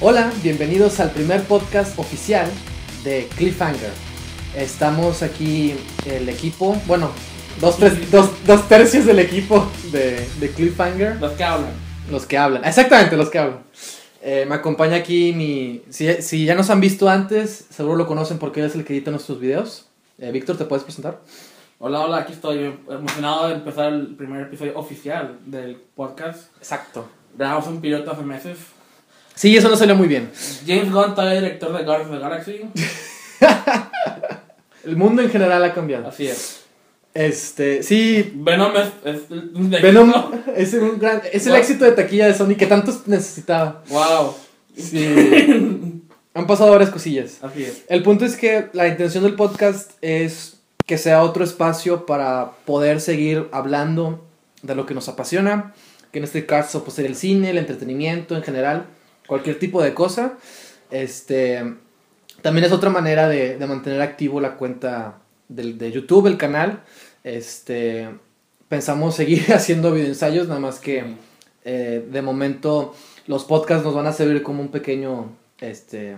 Hola, bienvenidos al primer podcast oficial de Cliffhanger. Estamos aquí el equipo, bueno, dos, tres- dos- dos tercios del equipo de, de Cliffhanger. Los que hablan. Los que hablan, exactamente, los que hablan. Eh, me acompaña aquí mi... Si, si ya nos han visto antes, seguro lo conocen porque él es el que edita nuestros videos. Eh, Víctor, ¿te puedes presentar? Hola, hola, aquí estoy emocionado de empezar el primer episodio oficial del podcast. Exacto. Grabamos un piloto hace meses. Sí, eso no salió muy bien. James Gunn, todavía director de Guardians of the Galaxy. El mundo en general ha cambiado. Así es. Este, sí, Venom es, es un Venom es, un gran, es el éxito de taquilla de Sony que tanto necesitaba. Wow. Sí. Han pasado varias cosillas. Así es. El punto es que la intención del podcast es que sea otro espacio para poder seguir hablando de lo que nos apasiona, que en este caso pues, sería el cine, el entretenimiento en general, cualquier tipo de cosa. Este, también es otra manera de, de mantener activo la cuenta de YouTube, el canal. Este, pensamos seguir haciendo videoensayos, nada más que eh, de momento los podcasts nos van a servir como un pequeño este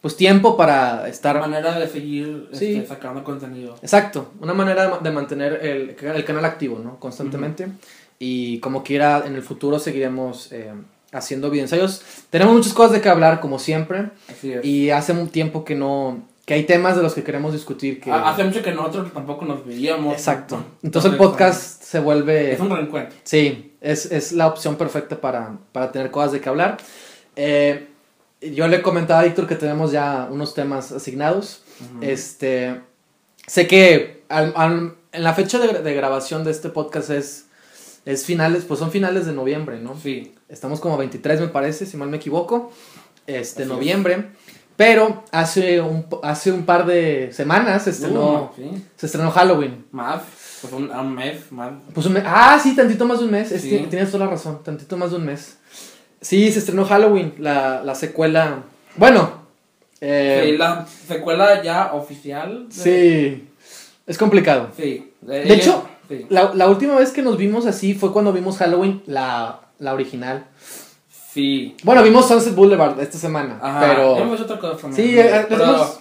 pues tiempo para estar manera de seguir Sí. este, sacando contenido. exacto una manera de ma- de mantener el, el canal activo no constantemente y como quiera en el futuro seguiremos eh, haciendo videoensayos tenemos muchas cosas de que hablar como siempre Así es. y hace un tiempo que no que hay temas de los que queremos discutir que Ha- Hace mucho que nosotros tampoco nos veíamos. exacto entonces el podcast se vuelve Es un reencuentro. Sí, es, es la opción perfecta para, para tener cosas de que hablar. Eh, yo le comentaba a Víctor que tenemos ya unos temas asignados. Este, sé que al- al- en la fecha de, de grabación de este podcast es, es finales, pues son finales de noviembre, ¿no? Sí. Estamos como 23 me parece, si mal me equivoco, este Así es. noviembre. Pero hace un, hace un par de semanas se estrenó, Uh, sí. se estrenó Halloween. Más. Pues un, mes más. Pues un mes. Ah, sí, tantito más de un mes. Es- Sí. ti- Tienes toda la razón, tantito más de un mes. Sí, se estrenó Halloween, la, la secuela. Bueno, eh, Sí, la secuela ya oficial. de- sí, es complicado. Sí. De hecho, sí. La, la última vez que nos vimos así fue cuando vimos Halloween, la, la original. Sí. Bueno, vimos Sunset Boulevard esta semana, Ajá. pero... Hemos otra cosa también. Sí, eh, pero, hemos-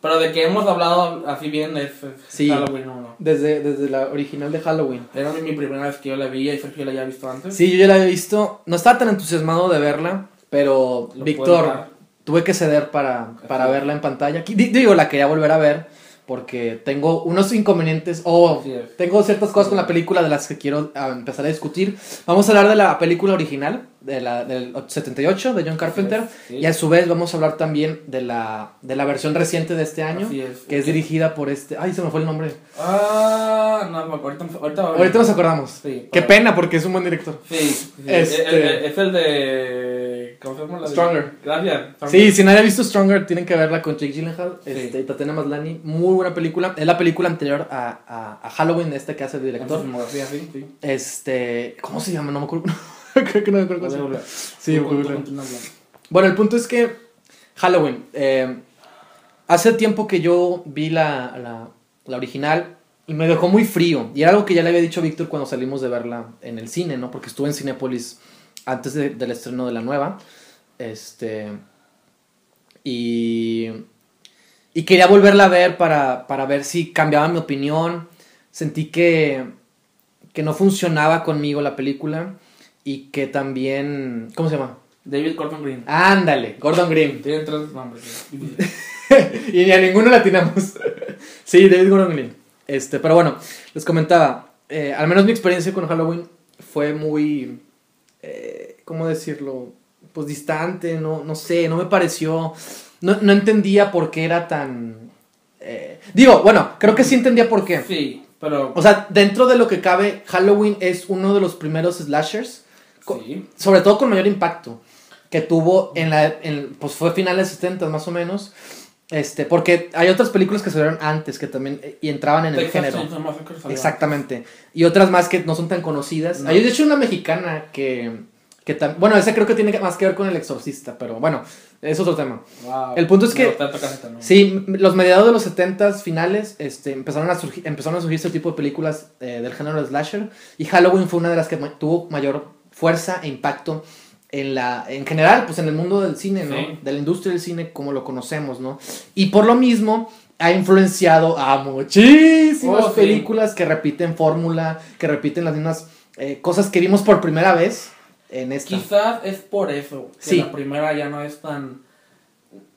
pero de que hemos hablado así bien es, es Sí. Halloween 1. Desde, desde la original de Halloween. Era mi primera vez que yo la vi y Sergio la había visto antes. Sí, yo ya la había visto. No estaba tan entusiasmado de verla, pero Lo Víctor, tuve que ceder para, para verla en pantalla. Digo, la quería volver a ver porque tengo unos inconvenientes o es. tengo ciertas cosas con la película de las que quiero ah, empezar a discutir. Vamos a hablar de la película original, de la, del 78, de John Carpenter. Sí. Y a su vez vamos a hablar también de la, de la versión reciente de este año, Así es. que es dirigida por este... Ay, se me fue el nombre. Ah, no, ahorita, ahorita, Ahorita nos acordamos. Sí. Qué pena porque es un buen director. Sí, sí. Este- Es, es- es el de. ¿Cómo se llama? La de- Stronger. Gracias. Sí, si nadie ha visto Stronger, tienen que verla con Jake Gyllenhaal Sí. este, y Tatiana Maslany. Muy buena película. Es la película anterior a, a, a Halloween, esta que hace el director. sí, sí. Este, ¿cómo se llama? No me acuerdo. Creo que no me acuerdo cómo se. Sí, muy bueno. el punto es que Halloween. eh, hace tiempo que yo vi la, la, la original y me dejó muy frío. Y era algo que ya le había dicho a Víctor cuando salimos de verla en el cine, ¿no? Porque estuve en Cinépolis antes de- del estreno de la nueva. Este. Y. Y quería volverla a ver para, para ver si cambiaba mi opinión. Sentí que. que no funcionaba conmigo la película. Y que también. ¿Cómo se llama? David Gordon Green. Ándale, Gordon Green. Tiene tres nombres. y ni a ninguno la atinamos. sí, David Gordon Green. Este, pero bueno, les comentaba. eh, al menos mi experiencia con Halloween fue muy. Eh, ¿Cómo decirlo? Pues distante, no, no sé, no me pareció. No, no entendía por qué era tan. eh, digo, bueno, creo que sí entendía por qué. Sí, pero. O sea, dentro de lo que cabe, Halloween es uno de los primeros slashers. Sí. sobre todo con mayor impacto que tuvo en la en- pues fue finales 70 más o menos este porque hay otras películas que salieron antes que también eh, y entraban en el Texas género exactamente y otras más que no son tan conocidas No. hay de hecho una mexicana que que tam- bueno esa creo que tiene más que ver con el exorcista pero bueno es otro tema Wow. El punto es que-. Sí, los mediados de los 70 finales este, empezaron, a surgir, empezaron a surgir este tipo de películas eh, del género de slasher y Halloween fue una de las que tuvo mayor fuerza e impacto en la en general, pues en el mundo del cine, ¿no? Sí. De la industria del cine como lo conocemos, ¿no? Y por lo mismo ha influenciado a muchísimas Oh, sí. películas que repiten fórmula, que repiten las mismas eh, cosas que vimos por primera vez en esta. Quizás es por eso que Sí. la primera ya no es tan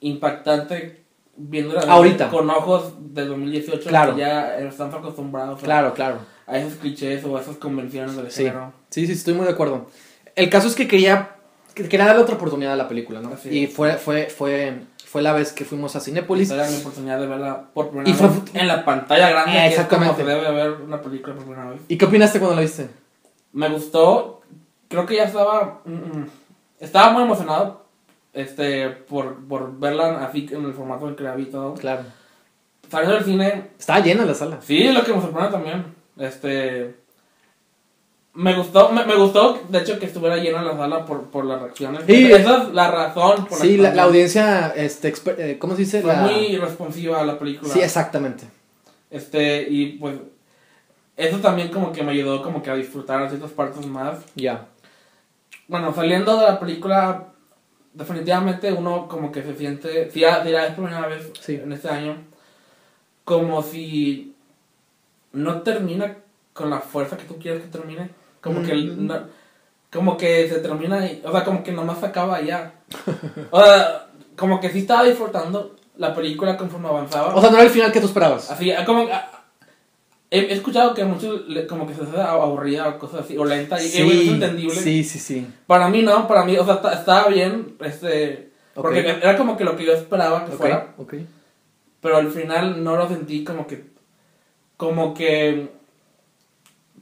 impactante viéndola Ahorita. con ojos del 2018 Claro. que ya estamos acostumbrados a- Claro, claro. a esos clichés o a esas convenciones del Sí. género. Sí, sí, estoy muy de acuerdo. El caso es que quería, que quería darle otra oportunidad a la película, ¿no? Así y es. fue, fue, fue, fue la vez que fuimos a Cinépolis. Era oportunidad de verla por primera Y fue- vez en la pantalla grande, Eh, que es como exactamente. se debe ver una película por primera vez. ¿Y qué opinaste cuando la viste? Me gustó, creo que ya estaba, mm, mm, estaba muy emocionado este por, por verla así en el formato en que la vi y todo. Claro. Saliendo del cine, Estaba llena la sala. Sí, lo que me sorprende también. Este. Me gustó, me, me gustó, de hecho, que estuviera llena la sala por, por las reacciones. Sí. Esa es la razón por Sí, la, la audiencia, este, eh, ¿cómo se dice? Fue La- muy responsiva a la película. Sí, exactamente. Este, y pues. Eso también como que me ayudó como que a disfrutar ciertas partes más. Ya. Bueno, saliendo de la película, definitivamente uno como que se siente, si ya, si ya es primera vez Sí. en este año, como si no termina con la fuerza que tú quieres que termine. Como que Mm. no- como que se termina, y- o sea, como que nomás se acaba ya. O sea, como que sí estaba disfrutando la película conforme avanzaba. O sea, no era el final que tú esperabas. Así, ah, como ah, he, escuchado que muchos como que se hace aburrida o cosas así, o lenta, y es entendible. sí, sí, sí. Para mí no, para mí, o sea, ta- estaba bien, este, porque era como que lo que yo esperaba que Ok, fuera, ok. pero al final no lo sentí como que, como que,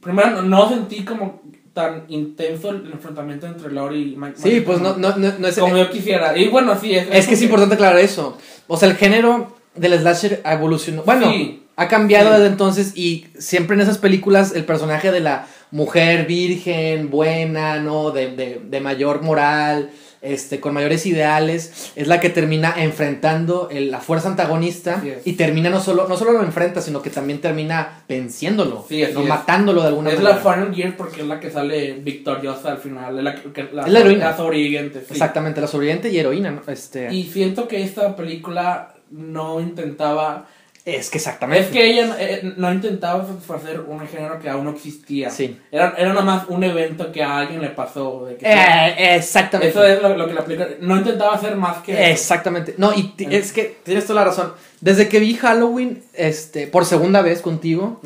primero no, no sentí como tan intenso el enfrentamiento entre Lori y Mike. Sí, Mike pues no, como, no, no, no es... como yo quisiera, y bueno, sí, es, Es que es importante aclarar eso. O sea, el género del slasher evolucionó. Bueno, Sí. ha cambiado Sí. desde entonces y siempre en esas películas el personaje de la mujer virgen, buena, ¿no? De, de, de mayor moral, este, con mayores ideales, es la que termina enfrentando el- la fuerza antagonista es. y termina no solo, no solo lo enfrenta, sino que también termina venciéndolo, Sí, ¿no? es. matándolo de alguna Es manera. la Final Gear porque es la que sale victoriosa al final, es la, que, que- la, Es la heroína. la sobreviviente. sí. Exactamente, la sobreviviente y heroína, ¿no? Este, Y siento que esta película no intentaba es que exactamente. Es que ella eh, no intentaba satisfacer un género que aún no existía. Sí. Era, era nada más un evento que a alguien le pasó. de que- Eh, exactamente. eso es lo, lo que la película... No intentaba hacer más que... Exactamente. No, y Eh. es que tienes toda la razón. Desde que vi Halloween, este, por segunda vez contigo,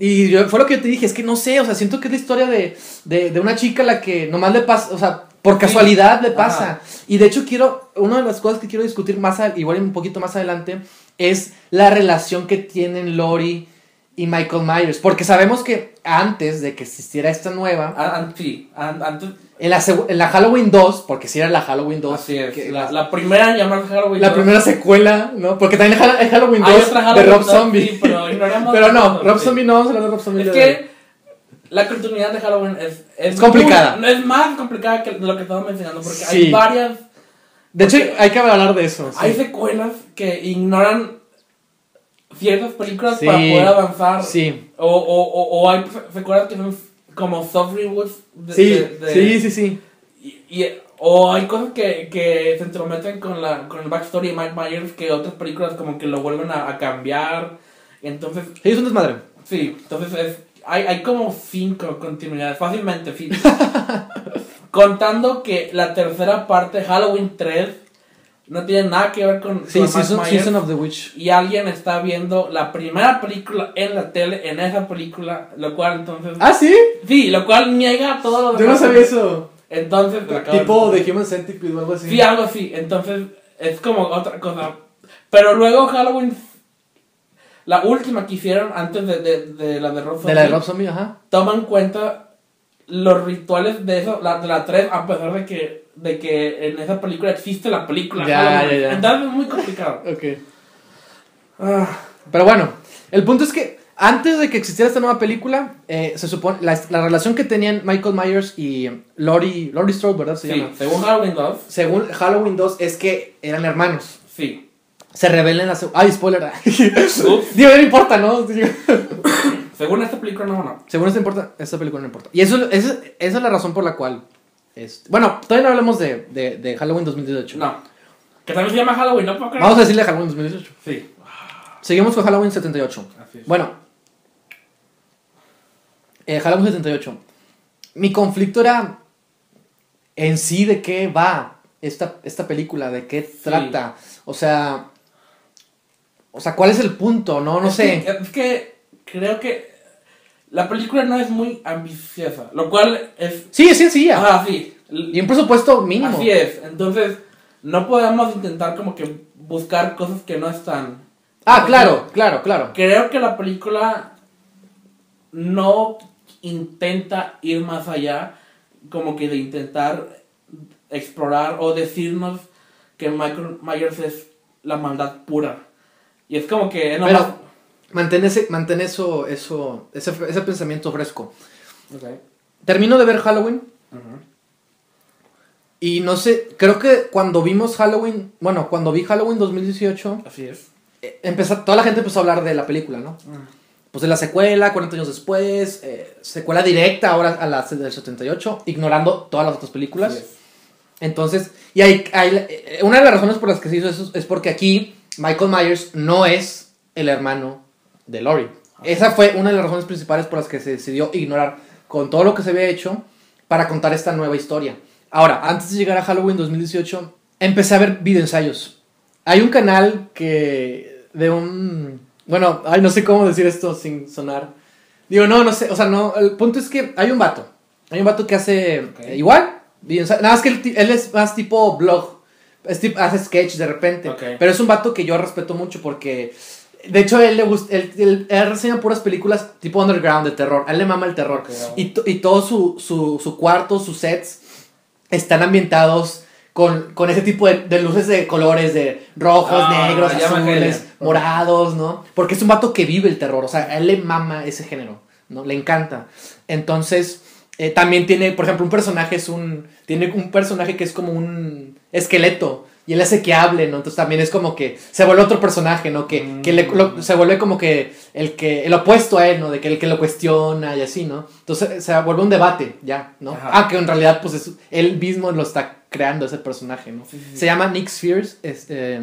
y yo, fue lo que yo te dije, es que no sé, o sea, siento que es la historia de, de, de una chica a la que nomás le pasa, o sea, por Sí. casualidad le pasa. Ajá. Y de hecho quiero, una de las cosas que quiero discutir más, a- igual un poquito más adelante, es la relación que tienen Lori y Michael Myers. Porque sabemos que antes de que existiera esta nueva, Ah, ah, sí, an- antes... en la, en la Halloween 2, porque si era la Halloween 2, Así es. que- la, la primera en llamarse Halloween. la primera secuela, ¿no? Porque también hay Hall- Halloween 2 Hay otra de Rob 2, Zombie. sí, pero no, Rob sí. Zombie no, vamos a hablar de Rob Zombie. Es que la continuidad de Halloween es... Es, Es complicada. muy- es más complicada que lo que estamos mencionando porque hay varias... De hecho, hay que hablar de eso. sí. Hay secuelas que ignoran ciertas películas Sí. para poder avanzar. Sí, O, o, o, o hay secuelas que son como soft reboots. de- sí, de- de- sí, sí, sí. Y, y- o hay cosas que, que se entrometen con, la, con el backstory de Mike Myers que otras películas como que lo vuelven a, a cambiar. Entonces, Sí, es un desmadre. sí, entonces es, hay, hay como cinco continuidades, fácilmente, sí. Contando que la tercera parte, Halloween 3, no tiene nada que ver con, Sí, Season, Myers Season of the Witch. y alguien está viendo la primera película en la tele, en esa película, lo cual entonces... Ah, sí. Sí, lo cual niega todo lo Yo no demás. sabía eso. Entonces... Tipo de- Human Centipede o algo así. Sí, algo así. Entonces, es como otra cosa. Pero luego Halloween... La última que hicieron antes de, de, de la de Rob De la de Zombie, Rob Zombie, ajá. Toma en cuenta los rituales de eso, la, de la 3, a pesar de que, de que en esa película existe la película. Ya, Halloween. ya, ya. Entonces es muy complicado. Ok. Ah, Pero bueno, el punto es que antes de que existiera esta nueva película, eh, se supone la, la relación que tenían Michael Myers y Laurie, Laurie Strode, ¿verdad? Se sí, llama. según Halloween 2, Según Halloween 2 es que eran hermanos. sí. Se revelan en la seg- Ay, spoiler. Digo, no importa, ¿no? Según esta película, no, no. Según esta importa, esta película no importa. Y eso, esa, esa es la razón por la cual Este, bueno, todavía no hablamos de, de, de Halloween 2018. No. Que también se llama Halloween, ¿no? Vamos a decirle Halloween 2018. Sí. Seguimos con Halloween 78. Así es. Bueno, eh, Halloween 78. Mi conflicto era en sí de qué va esta, esta película, de qué trata. O sea, o sea, ¿cuál es el punto? No, no Es sé. que- es que creo que la película no es muy ambiciosa, lo cual es... Sí, es sencilla. Ah, sí. Y un presupuesto mínimo. Así es. Entonces, no podemos intentar como que buscar cosas que no están. Ah, claro, claro, claro. Creo que la película no intenta ir más allá, como que de intentar explorar o decirnos que Michael Myers es la maldad pura. Y es como que... Pero mantén, ese, mantén eso, eso, ese, ese pensamiento fresco. Termino de ver Halloween y no sé, creo que cuando vimos Halloween, bueno, cuando vi Halloween 2018, Así es. eh, empezó, toda la gente empezó a hablar de la película, ¿no? Pues de la secuela, 40 años después, eh, secuela directa ahora a la del 78, ignorando todas las otras películas. Así es. Entonces, y hay, hay- eh, una de las razones por las que se hizo eso es porque aquí Michael Myers no es el hermano de Laurie. Esa fue una de las razones principales por las que se decidió ignorar con todo lo que se había hecho para contar esta nueva historia. Ahora, antes de llegar a Halloween 2018, empecé a ver videoensayos. Hay un canal que de un bueno, ay, no sé cómo decir esto sin sonar. Digo, no, no sé, o sea, no, el punto es que hay un vato. Hay un vato que hace eh, igual, videoensayo- nada más que él, es más tipo blog, es hace sketch de repente, pero es un vato que yo respeto mucho porque de hecho él le gusta él, él- él reseña puras películas tipo underground de terror, a él le mama el terror y, to- y todo su, su, su cuarto, sus sets están ambientados con, con ese tipo de, de luces de colores, de rojos, Ah, negros, azules, morados, ¿no? Porque es un vato que vive el terror, o sea, a él le mama ese género, ¿no? Le encanta. Entonces, eh, también tiene, por ejemplo, un personaje es un, tiene un personaje que es como un esqueleto. Y él hace que hable, ¿no? Entonces también es como que se vuelve otro personaje, ¿no? Que, que le- lo- se vuelve como que el que el opuesto a él, ¿no? De que el que lo cuestiona y así, ¿no? Entonces se vuelve un debate, ya, ¿no? Ajá. Ah, que en realidad, pues es, él mismo lo está creando ese personaje, ¿no? Sí, sí, sí. Se llama Nick Spears, este...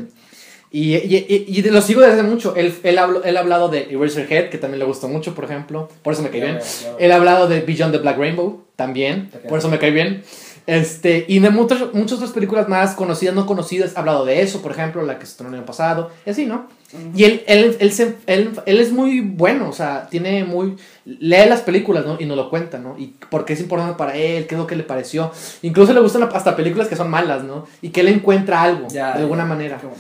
Y, y, y- y lo sigo desde mucho. Él, él, habló- él ha hablado de Eraserhead, que también le gustó mucho, por ejemplo. Por eso me cae bien. Él ha hablado de Beyond the Black Rainbow, también. Por eso me cae bien. Este, y de muchas, muchas otras películas más conocidas, no conocidas. Ha hablado de eso, por ejemplo, la que se estrenó el año pasado. Y así, ¿no? Y él, él, él, se- él, él es muy bueno, o sea, tiene muy... Lee las películas, ¿no? Y nos lo cuenta, ¿no? Y por qué es importante para él, qué es lo que le pareció. Incluso le gustan hasta películas que son malas, ¿no? Y que él encuentra algo, Ya, de alguna ya. manera. Como-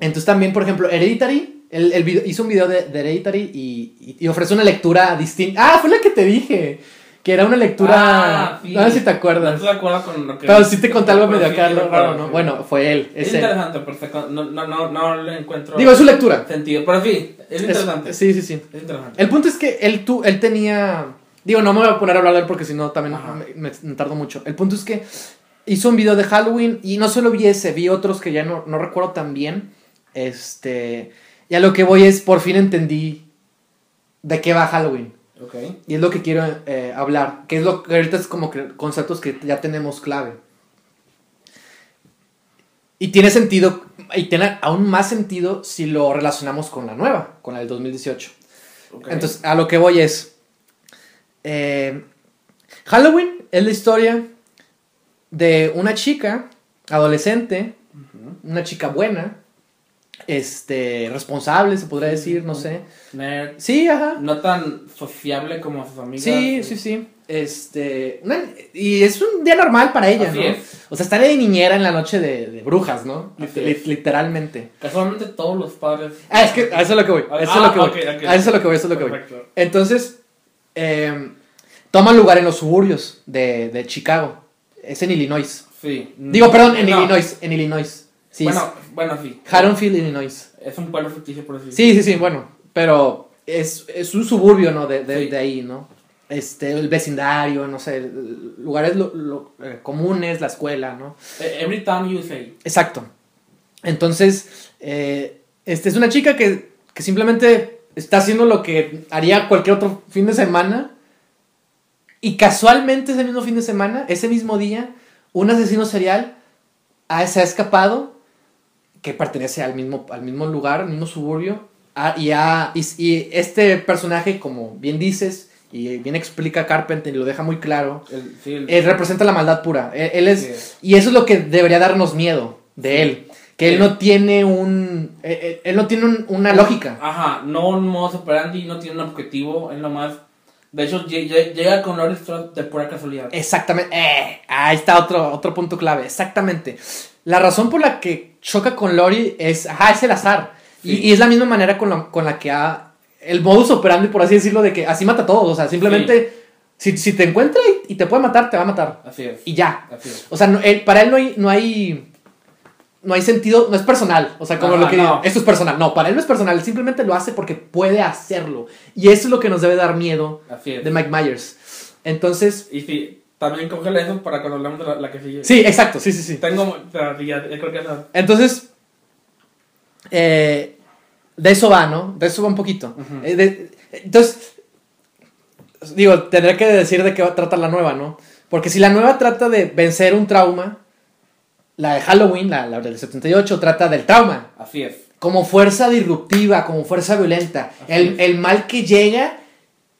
Entonces también, por ejemplo, Hereditary, él, él video- hizo un video de, de Hereditary y, y, y ofrece una lectura distinta. Ah, fue la que te dije, que era una lectura... Ah, sí. No sé si te No acuerdas. estoy de acuerdo con lo que. Pero sí te conté algo medio acá ¿no? Bueno, fue él, Es es él. interesante, con- no, no, no, no le encuentro Digo, es su lectura. sentido. Pero sí, es Es- interesante. sí, sí, sí. Es interesante. El punto es que él, tú, él tenía... Digo, no me voy a poner a hablar de él porque si no también me- me tardo mucho. El punto es que hizo un video de Halloween y no solo vi ese, vi otros que ya no, no recuerdo tan bien. Este... Y a lo que voy es, por fin entendí de qué va Halloween. Ok. Y es lo que quiero eh, hablar. Que es lo que ahorita es como que conceptos que ya tenemos clave. Y tiene sentido, y tiene aún más sentido si lo relacionamos con la nueva, con la del 2018. ok. Entonces, a lo que voy es. eh, Halloween es la historia de una chica, adolescente, una chica buena, este, responsable, se podría decir, no sé. Nerd. Sí, ajá. No tan sociable como sus amigas. Sí, sí, sí. Este. una- y es un día normal para ella, Así ¿no? es. O sea, está de niñera en la noche de, de brujas, ¿no? Literalmente. Casualmente todos los padres. Ah, es que a eso es lo que voy. A eso es Ah, lo que voy. ok, ok. A eso es lo que voy, eso es lo que voy. Entonces, eh, toma lugar en los suburbios de, de Chicago. Es en Illinois. Sí. Digo, perdón, en No. Illinois. En Illinois. Sí. Bueno, bueno, sí. Haddonfield, Illinois. Es un pueblo ficticio, por así Sí, sí, sí, bueno. Pero es, es un suburbio, ¿no? De, de, Sí. de ahí, ¿no? Este, el vecindario, no sé, lugares lo- lo- eh, comunes, la escuela, ¿no? Eh, Every time you say. Exacto. Entonces, eh, este es una chica que, que simplemente está haciendo lo que haría cualquier otro fin de semana Y casualmente ese mismo fin de semana, ese mismo día, un asesino serial se ha escapado, que pertenece al mismo, al mismo lugar, al mismo suburbio, ah, y, ha- y, y este personaje, como bien dices, y bien explica Carpenter y lo deja muy claro, El- sí, el- él representa la maldad pura. Él, él es, Sí. Y eso es lo que debería darnos miedo de Sí. él. Que él Sí. no tiene un. Él, él- él no tiene un- una lógica. Ajá, no un modo operandi, no tiene un objetivo, es nomás. De hecho, lle- lle- llega con Laurie Strode de pura casualidad. Exactamente. Eh, ahí está otro, otro punto clave. Exactamente. La razón por la que choca con Lori es. Ajá, es el azar. Y, Sí. y es la misma manera con la, con la que ha. El modus operandi, por así decirlo, de que así mata a todos. O sea, simplemente. Si, si te encuentra y, y te puede matar, te va a matar. Así es. Y ya. Así es. O sea, no- él- para él no hay, no hay. No hay sentido, no es personal. O sea, como Ajá, lo que. no. Esto es personal. No, para él no es personal. Él simplemente lo hace porque puede hacerlo. Y eso es lo que nos debe dar miedo de Mike Myers. Entonces. Y sí, también cógele eso para cuando hablemos de la, la que sigue. Sí, exacto. Sí, sí, sí. Tengo. Ya, ya creo que. Entonces. eh, de eso va, ¿no? De eso va un poquito. Eh, de- entonces. Digo, tendré que decir de qué va a tratar la nueva, ¿no? Porque si la nueva trata de vencer un trauma. La de Halloween, la, la del 78, trata del trauma. Así es. como fuerza disruptiva, como fuerza violenta. El, el mal que llega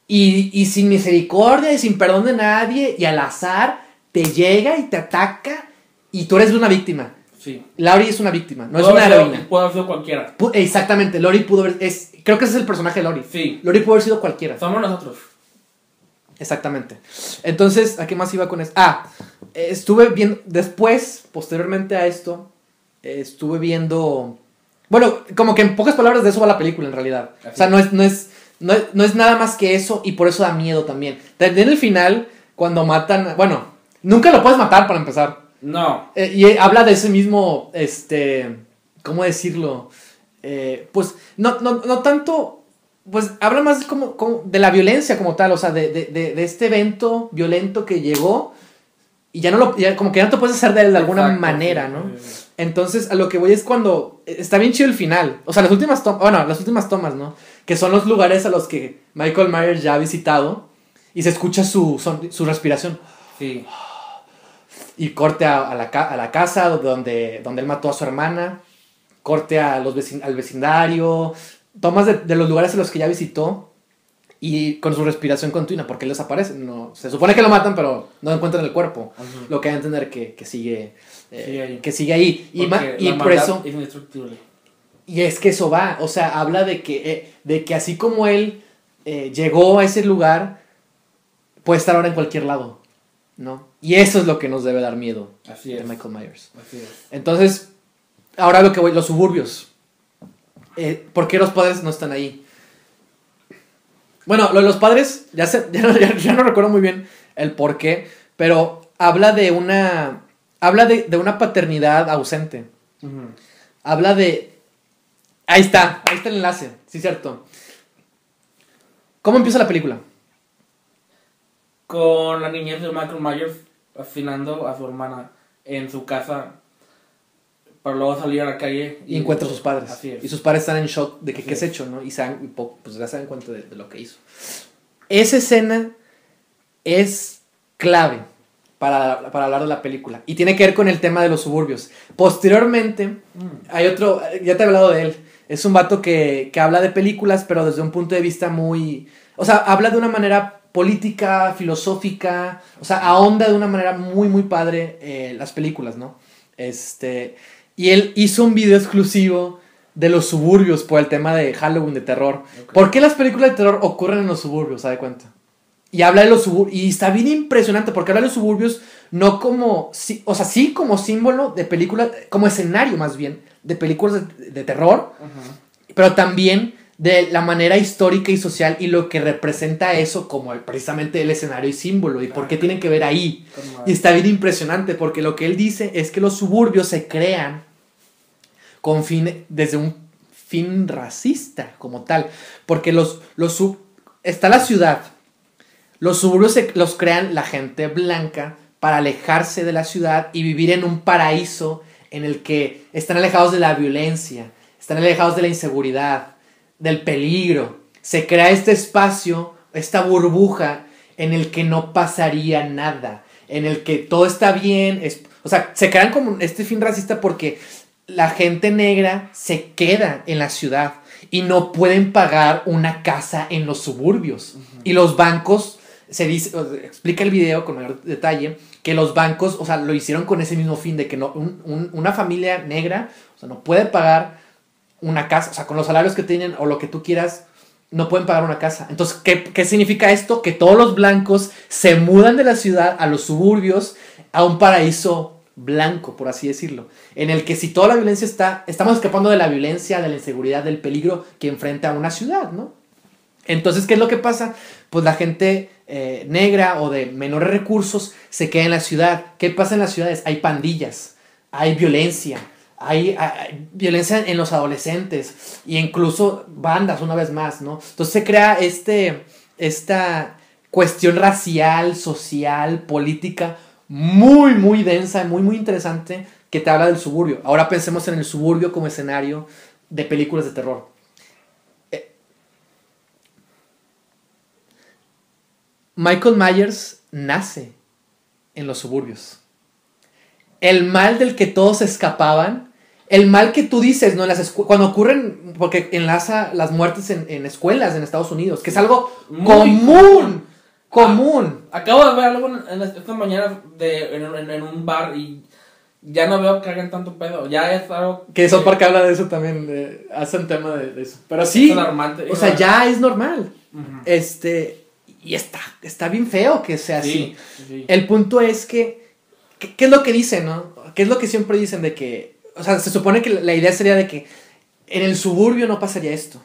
y, y sin misericordia y sin perdón de nadie y al azar te llega y te ataca y tú eres una víctima. Sí. Laurie es una víctima, no es una haber heroína. Puede haber sido cualquiera. Pu- Exactamente, Lori pudo haber... Es, creo que ese es el personaje de Lori. Sí. Lori pudo haber sido cualquiera. Somos nosotros. Exactamente. Entonces, ¿a qué más iba con esto? Ah, estuve viendo, después, posteriormente a esto, eh, estuve viendo, bueno, como que en pocas palabras de eso va la película en realidad. Así O sea, no es, no es, no es, no es nada más que eso y por eso da miedo también. También el final, cuando matan, bueno, nunca lo puedes matar para empezar. No. Eh, y habla de ese mismo, este, ¿cómo decirlo? Eh, pues no, no, no tanto, pues habla más como, como de la violencia como tal, o sea, de, de, de este evento violento que llegó y ya no lo, ya como que ya no te puedes hacer de él de alguna Exacto, manera, ¿no? sí, sí. Entonces, a lo que voy es cuando eh, está bien chido el final. O sea, las últimas tomas, bueno, las últimas tomas, ¿no? Que son los lugares a los que Michael Myers ya ha visitado y se escucha su, son- su respiración Sí. y corte a, a la, a la casa donde, donde él mató a su hermana, corte a los vecin- al vecindario, tomas de, de los lugares en los que ya visitó y con su respiración continua, porque él desaparece. No, se supone que lo matan, pero no encuentran el cuerpo. Lo que hay que entender que, que sigue, eh, que sigue ahí. Y, y por eso... Es indestructible. Y es que eso va, o sea, habla de que, eh, de que así como él eh, llegó a ese lugar, puede estar ahora en cualquier lado, ¿no? Y eso es lo que nos debe dar miedo Así de es. Michael Myers. Así es. Entonces, ahora lo que voy, los suburbios. Eh, ¿Por qué los padres no están ahí? Bueno, lo de los padres, ya, sé- ya, no, ya- ya no recuerdo muy bien el por qué, pero habla de una, habla de, de una paternidad ausente. Habla de... Ahí está, ahí está el enlace, sí, cierto. ¿Cómo empieza la película? Con la niñez de Michael Myers asesinando a su hermana en su casa para luego salir a la calle Y encuentra a sus padres. Así es. Y sus padres están en shock de que Así qué es es. hecho, ¿no? Y se dan, y pues ya se dan cuenta de, de lo que hizo. Esa escena es clave para, para hablar de la película. Y tiene que ver con el tema de los suburbios. Posteriormente, Mm. hay otro, ya te he hablado de él. Es un vato que, que habla de películas, pero desde un punto de vista muy... O sea, habla de una manera política, filosófica, o sea, ahonda de una manera muy, muy padre eh, las películas, ¿no? Este, y él hizo un video exclusivo de los suburbios por el tema de Halloween, de terror. ¿Por qué las películas de terror ocurren en los suburbios, ¿se da cuenta? Y habla de los suburbios, y está bien impresionante porque habla de los suburbios no como, sí- o sea, sí como símbolo de película, como escenario más bien, de películas de, de terror, pero también de la manera histórica y social y lo que representa eso como el- precisamente el escenario y símbolo y por qué tienen que ver ahí. Y está bien impresionante porque lo que él dice es que los suburbios se crean con fin, desde un fin racista como tal. Porque los, los sub- está la ciudad. Los suburbios se- los crean la gente blanca para alejarse de la ciudad y vivir en un paraíso en el que están alejados de la violencia, están alejados de la inseguridad, del peligro. Se crea este espacio, esta burbuja en el que no pasaría nada, en el que todo está bien, es, o sea, se crean como este fin racista porque la gente negra se queda en la ciudad y no pueden pagar una casa en los suburbios. Y los bancos, se dice, explica el video con mayor detalle, que los bancos, o sea, lo hicieron con ese mismo fin de que no, un- un- una familia negra, o sea, no puede pagar una casa, o sea, con los salarios que tienen o lo que tú quieras, no pueden pagar una casa. Entonces, ¿qué, qué significa esto? Que todos los blancos se mudan de la ciudad a los suburbios a un paraíso blanco, por así decirlo, en el que si toda la violencia está, estamos escapando de la violencia, de la inseguridad, del peligro que enfrenta una ciudad, ¿no? Entonces, ¿qué es lo que pasa? Pues la gente eh, negra o de menores recursos se queda en la ciudad. ¿Qué pasa en las ciudades? Hay pandillas, hay violencia, hay, violencia en los adolescentes e incluso bandas, una vez más, ¿no? Entonces se crea este, esta cuestión racial, social, política, muy, muy densa, muy, muy interesante, que te habla del suburbio. Ahora pensemos en el suburbio como escenario de películas de terror. Michael Myers nace en los suburbios. El mal del que todos escapaban, el mal que tú dices, ¿no? En las cuando ocurren, porque enlaza las muertes en, en escuelas en Estados Unidos, que es algo Muy común, común. común. Acabo de ver algo en, en esta mañana de, en, un bar y ya no veo que hagan tanto pedo. Ya es algo Que South Park habla de eso también, de- hacen tema de, de eso. Pero sí, es alarmante. o sea, ya es normal. Este, y está, está bien feo que sea así. Sí, sí. El punto es que, ¿qué, qué es lo que dicen, no? ¿Qué es lo que siempre dicen de que, o sea, se supone que la idea sería de que en el suburbio no pasaría esto.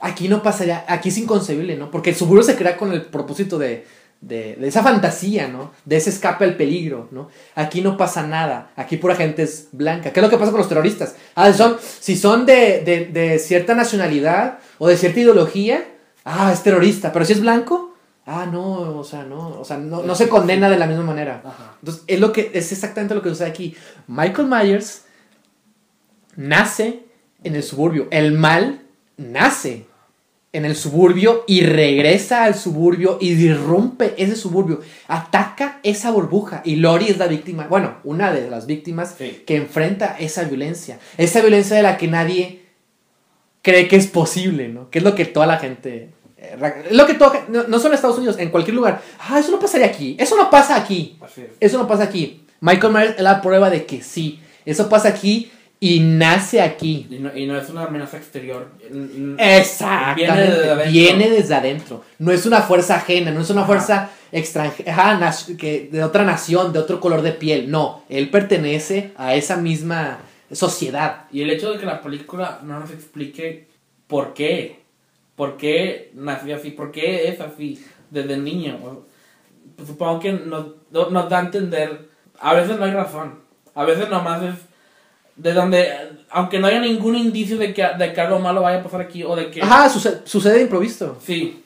Aquí no pasaría, aquí es inconcebible, ¿no? Porque el suburbio se crea con el propósito de, de, de esa fantasía, ¿no? De ese escape al peligro, ¿no? Aquí no pasa nada, aquí pura gente es blanca. ¿Qué es lo que pasa con los terroristas? Ah, son, si son de, de, de cierta nacionalidad o de cierta ideología, ah, es terrorista, pero si es blanco, ah, no, o sea, no, o sea, no, no se condena de la misma manera. Ajá. Entonces, es, lo que, es exactamente lo que sucede aquí. Michael Myers nace en el suburbio. El mal nace en el suburbio y regresa al suburbio y disrumpe ese suburbio. Ataca esa burbuja. Y Lori es la víctima, bueno, una de las víctimas Sí. que enfrenta esa violencia. Esa violencia de la que nadie cree que es posible, ¿no? Que es lo que toda la gente... eh, lo que toda, no, no solo en Estados Unidos, en cualquier lugar. Ah, eso no pasaría aquí. Eso no pasa aquí. Es. Eso no pasa aquí. Michael Myers es la prueba de que sí. Eso pasa aquí y nace aquí. Y no, y no es una amenaza exterior. Exactamente. Viene de adentro. Viene desde adentro. No es una fuerza ajena, no es una fuerza extranjera, que de otra nación, de otro color de piel. No, él pertenece a esa misma sociedad. Y el hecho de que la película no nos explique por qué. ¿Por qué nació así? ¿Por qué es así desde niño? Pues supongo que nos, no- nos da a entender. A veces no hay razón. A veces nomás es de donde, aunque no haya ningún indicio de que, de que algo malo vaya a pasar aquí o de que... Ajá, sucede, sucede de improviso. Sí.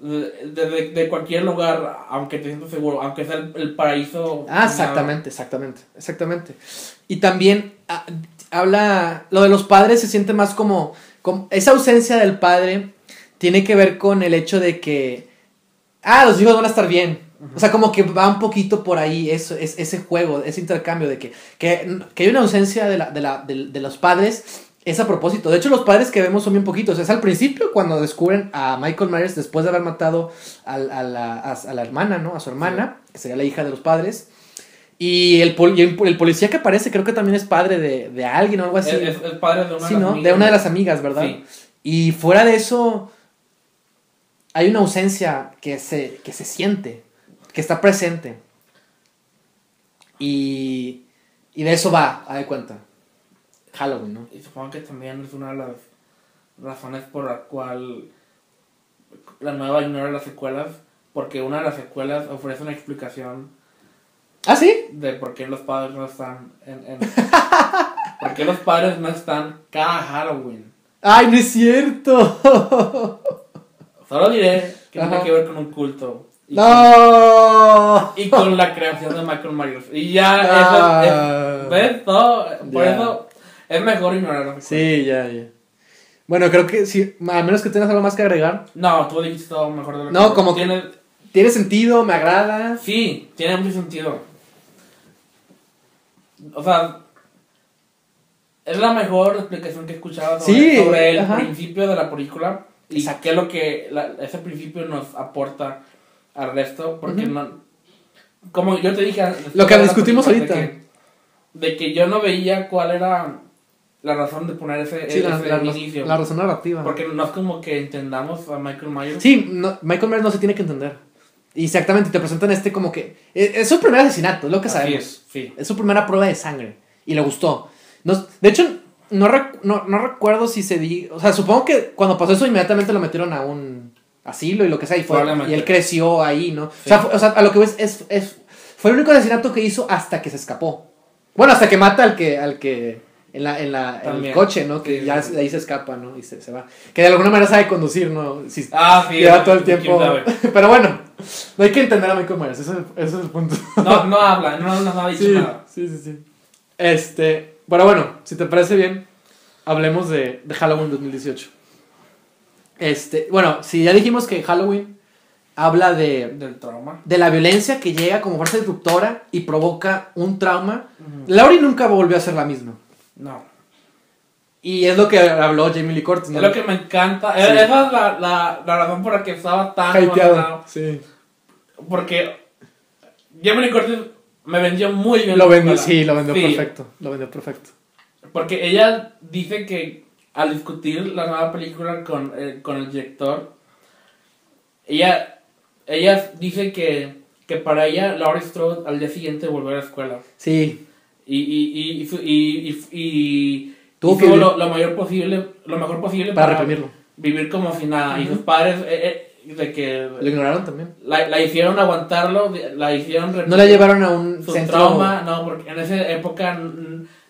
De, de- de cualquier lugar, aunque te sientas seguro, aunque sea el, el paraíso. Ah, exactamente, exactamente, exactamente. Y también ah, habla, lo de los padres se siente más como, como, esa ausencia del padre tiene que ver con el hecho de que, ah, los hijos van a estar bien. O sea, como que va un poquito por ahí eso, es, ese juego, ese intercambio de que, que, que hay una ausencia de, la, de, la, de, de los padres. Es a propósito. De hecho, los padres que vemos son bien poquitos. Es al principio cuando descubren a Michael Myers después de haber matado al- a, la, a- a la hermana, ¿no? A su hermana, que sería la hija de los padres. Y el, pol- y el, policía que aparece creo que también es padre de, de alguien o algo así. Es, padre de una sí, de las ¿no? De una de las amigas, ¿verdad? Sí. Y fuera de eso, hay una ausencia que se, que se siente, que está presente. Y, y de eso va, a de cuenta. Halloween, ¿no? Y supongo que también es una de las razones por la cual la nueva ignora las secuelas, porque una de las secuelas ofrece una explicación ¿Ah, sí? de por qué los padres no están en... en por qué los padres no están cada Halloween. ¡Ay, no es cierto! Solo diré que Ajá. tiene que ver con un culto. Y con- ¡No! y con la creación de Michael Myers. Y ya, Ah. eso es, ¿ves? Todo, por eso es mejor ignorarlo. Sí, ya, ya. Bueno, creo que sí, a menos que tengas algo más que agregar. No, tú dijiste todo mejor de lo No, que como que- tienes. tiene sentido, me agrada. Sí, tiene mucho sentido. O sea, es la mejor explicación que he escuchado sobre, Sí, sobre el ajá. principio de la película y Exacto. qué es lo que la- ese principio nos aporta al resto. Porque no. Como yo te dije. Lo que discutimos ahorita. De que, de que yo no veía cuál era la razón de poner ese, Sí, la, ese la- inicio. la razón narrativa. Porque no es como que entendamos a Michael Myers. Sí, no- Michael Myers no se tiene que entender. Exactamente, te presentan este como que... Es, es su primer asesinato, es lo que Así sabemos. es, sí. Es su primera prueba de sangre. Y le gustó. De hecho, no, no, no recuerdo si se di... O sea, supongo que cuando pasó eso inmediatamente lo metieron a un asilo y lo que sea. Y, fue, y él creció ahí, ¿no? O, Sí. sea, fue- o sea, a lo que ves es, es... Fue el único asesinato que hizo hasta que se escapó. Bueno, hasta que mata al que... Al que en, la, en, la, en el coche, ¿no? Que Sí, ya sí. de ahí se escapa, ¿no? Y se, se va. Que de alguna manera sabe conducir, ¿no? Si, Ah, sí. lleva todo el tiempo. Pero bueno, no hay que entender a Michael Myers, ese, ese es el punto. No, no habla, no nos ha dicho Sí, nada. sí, sí, sí. Este, pero bueno, si te parece bien, hablemos de, de Halloween 2018. Este, bueno, si ya dijimos que Halloween habla de, Del trauma. de la violencia que llega como fuerza disruptora y provoca un trauma, Laurie nunca volvió a ser la misma. No. Y es lo que habló Jamie Lee Curtis. ¿no? Es lo que me encanta. Sí. Esa es la, la, la razón por la que estaba tan Hypeado. Sí. Porque Jamie Lee Curtis me vendió muy bien. Lo vendió, sí, lo vendió Sí, perfecto. Lo vendió perfecto. Porque ella dice que al discutir la nueva película con, eh, con el director, ella, ella dice que, que para ella Laurie Strode al día siguiente volvió a la escuela. Sí. Y, y, y, y, y, y, y Tuvo que- lo, lo mayor posible, lo mejor posible Para reprimirlo. vivir como si nada. Y Ujú. sus padres, eh, eh, de que Lo ignoraron también. la, la hicieron aguantarlo, la hicieron No la llevaron a un su centro. trauma, no, porque en esa época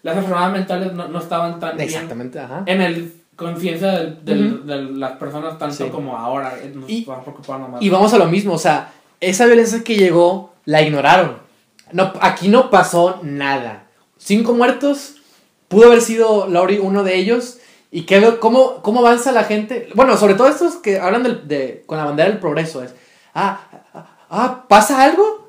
las enfermedades mentales no, no estaban tan bien Exactamente, ajá. en el conciencia del- del- Ujú. de las personas tanto Sí. como ahora. eh, Nos Y- preocupando más. Y vamos a lo mismo, o sea, esa violencia que llegó, la ignoraron. No, aquí no pasó nada. Cinco muertos, pudo haber sido Laurie uno de ellos. ¿Y qué, cómo, cómo avanza la gente? Bueno, sobre todo estos que hablan del- de, con la bandera del progreso. Es, ah, ah, ah, ¿pasa algo?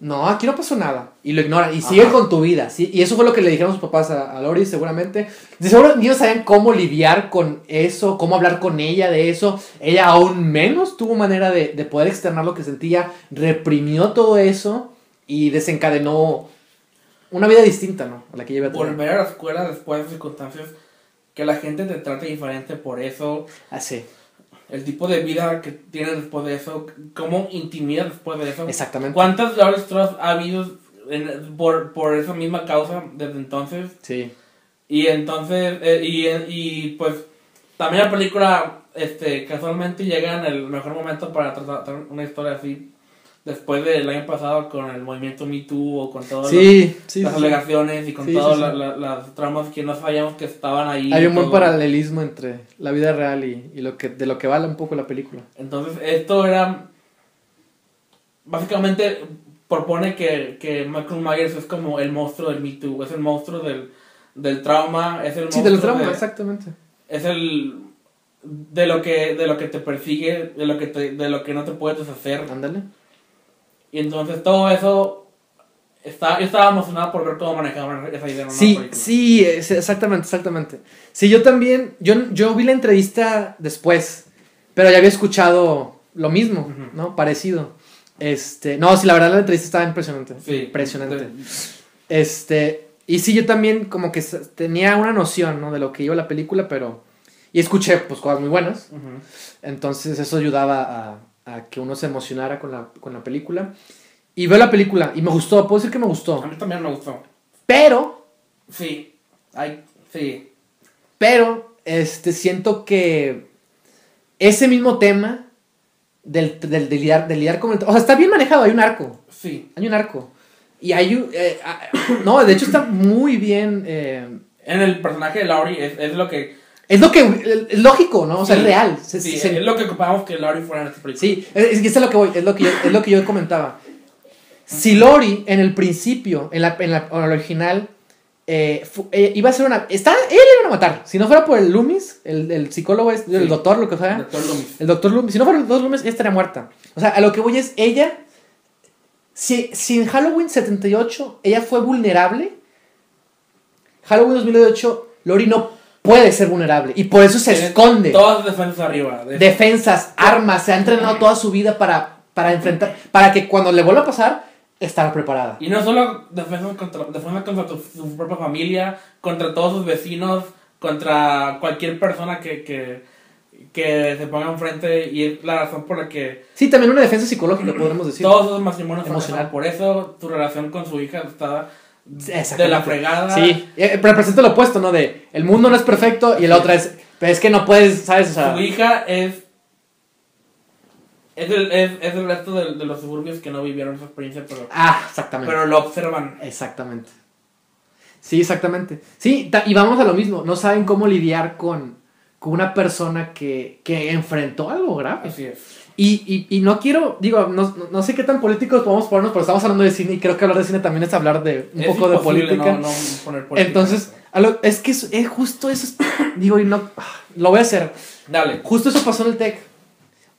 No, aquí no pasó nada. Y lo ignoran. Y siguen Ajá. con tu vida. ¿sí? Y eso fue lo que le dijeron sus papás a, a Lori, seguramente. De seguro ni ellos sabían cómo lidiar con eso, cómo hablar con ella de eso. Ella aún menos tuvo manera de, de poder externar lo que sentía. Reprimió todo eso y desencadenó una vida distinta, ¿no? A la que lleva Volver a la escuela después de circunstancias que la gente te trate diferente por eso, Así, el tipo de vida que tienes después de eso, cómo intimidas después de eso. exactamente. ¿Cuántas Laurie Strode ha habido en- por, por esa misma causa desde entonces? Sí. Y entonces, eh, y, y pues también la película este, casualmente llega en el mejor momento para tratar una historia así. Después del año pasado con el movimiento Me Too o con todas Sí, sí. las sí. alegaciones y con Sí, todas sí, la- sí. la- las tramas que no sabíamos que estaban ahí. Hay un buen paralelismo entre la vida real y, y lo que, de lo que vale un poco la película. Entonces, esto era. Básicamente propone que, que Michael Myers es como el monstruo del Me Too, es el monstruo del, del trauma, es el Sí, monstruo del trauma, de- exactamente. es el de lo que de lo que te persigue de lo que te, de lo que no te puedes deshacer Ándale. Y entonces todo eso está yo estaba emocionado por ver cómo manejaban esa idea Sí, sí, exactamente, exactamente. Sí, yo también, yo, yo vi la entrevista después, pero ya había escuchado lo mismo, Ujú. ¿no? Parecido. Este, no, sí, la verdad la entrevista estaba impresionante. Sí. Impresionante. Este, y sí, yo también como que tenía una noción, ¿no? De lo que iba la película, pero... Y escuché, pues, cosas muy buenas. Ujú. Entonces eso ayudaba a, a que uno se emocionara con la, con la película. Y veo la película y me gustó, puedo decir que me a gustó. mí también me gustó Pero, sí Ay, sí pero, este, siento que ese mismo tema del, del, de lidiar, de lidiar con el... O sea, está bien manejado, hay un arco. sí Hay un arco. Y hay un... eh, ah, no, de hecho está muy bien... eh, en el personaje de Laurie es, es lo que es lo que... Es lógico, ¿no? O sea, Sí, es real. Se- sí, se- es lo que ocupamos que Laurie fuera en esta película Sí, es, es es lo que voy, es lo que yo, es lo que yo comentaba. Si Lori en el principio, en la, en la, en la original, eh, fu- eh, iba a ser una. Está, él le iban a matar. Si no fuera por el Loomis, el, el psicólogo, este, el doctor, lo que sea. Doctor Loomis El doctor Loomis, si no fuera el doctor Loomis, ella estaría muerta. O sea, a lo que voy es, ella, si, si en Halloween 78 ella fue vulnerable, Halloween 2008, Lori no puede ser vulnerable. Y por eso se Tiene esconde. Todas las defensas arriba. de- Defensas, armas, se ha entrenado toda su vida para, para enfrentar, para que cuando le vuelva a pasar, estar preparada. Y no solo defensas contra, defensas contra tu- su propia familia, contra todos sus vecinos, contra cualquier persona que, que, que se ponga enfrente. Y es la razón por la que Sí, también una defensa psicológica, podemos decir. todos esos matrimonios Emocional. Por eso tu relación con su hija está. De la fregada. Sí, eh, representa lo opuesto, ¿no? De el mundo no es perfecto y el otro es, pero es que no puedes, ¿sabes? O sea, Su hija es. Es el, es, es el resto de, de los suburbios que no vivieron esa experiencia, pero, ah, exactamente. pero lo observan. Exactamente. Sí, exactamente. Sí, y vamos a lo mismo. No saben cómo lidiar con, con una persona que, que enfrentó algo grave. Así es. Y, y, y no quiero, digo, no, no- sé qué tan políticos podemos ponernos, pero estamos hablando de cine y creo que hablar de cine también es hablar de un Es poco de política. No, no poner política. Entonces, a lo- es que es, es justo eso. es- digo, y no, ah, lo voy a hacer. Dale. Justo eso pasó en el TEC.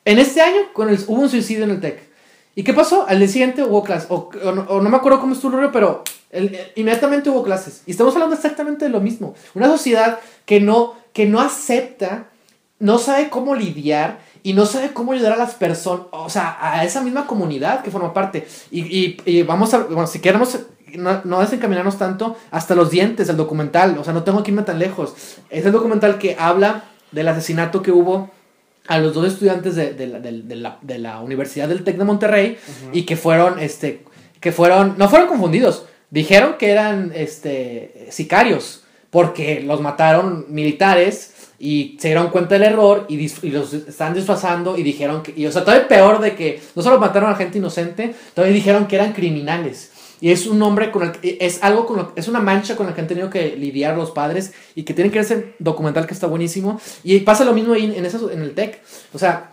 En este año con el, hubo un suicidio en el TEC. ¿Y qué pasó? Al día siguiente hubo clases. O, o no, o no me acuerdo cómo estuvo el pero el- el- inmediatamente hubo clases. Y estamos hablando exactamente de lo mismo. Una sociedad que no, que no acepta, no sabe cómo lidiar y no sabe cómo ayudar a las personas, o sea, a esa misma comunidad que forma parte. Y, y- y vamos a, bueno, si queremos no, no desencaminarnos tanto hasta los dientes del documental, o sea, no tengo que irme tan lejos. Es el documental que habla del asesinato que hubo a los dos estudiantes de, de la, de- de la- de la Universidad del TEC de Monterrey y que fueron, este, que fueron, no fueron confundidos, dijeron que eran, este, sicarios, porque los mataron militares y se dieron cuenta del error y, los están disfrazando y dijeron que, y, o sea, todavía peor de que no solo mataron a gente inocente, todavía dijeron que eran criminales. Y es un nombre con el que- es algo con lo, es una mancha con la que han tenido que lidiar los padres y que tienen que ver ese documental que está buenísimo. Y pasa lo mismo ahí en, eso, en el TEC. O sea,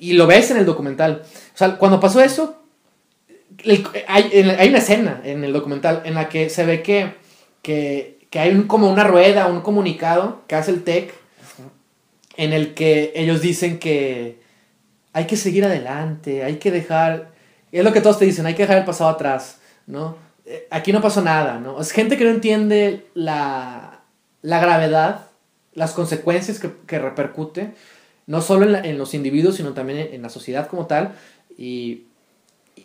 y lo ves en el documental. O sea, cuando pasó eso, hay, en- hay una escena en el documental en la que se ve que, que, que hay como una rueda, un comunicado que hace el TEC en el que ellos dicen que hay que seguir adelante, hay que dejar, es lo que todos te dicen, hay que dejar el pasado atrás, ¿no? Eh, Aquí no pasó nada, ¿no? Es gente que no entiende la, la gravedad, las consecuencias que, que repercute, no solo en, la- en los individuos, sino también en, en la sociedad como tal. Y,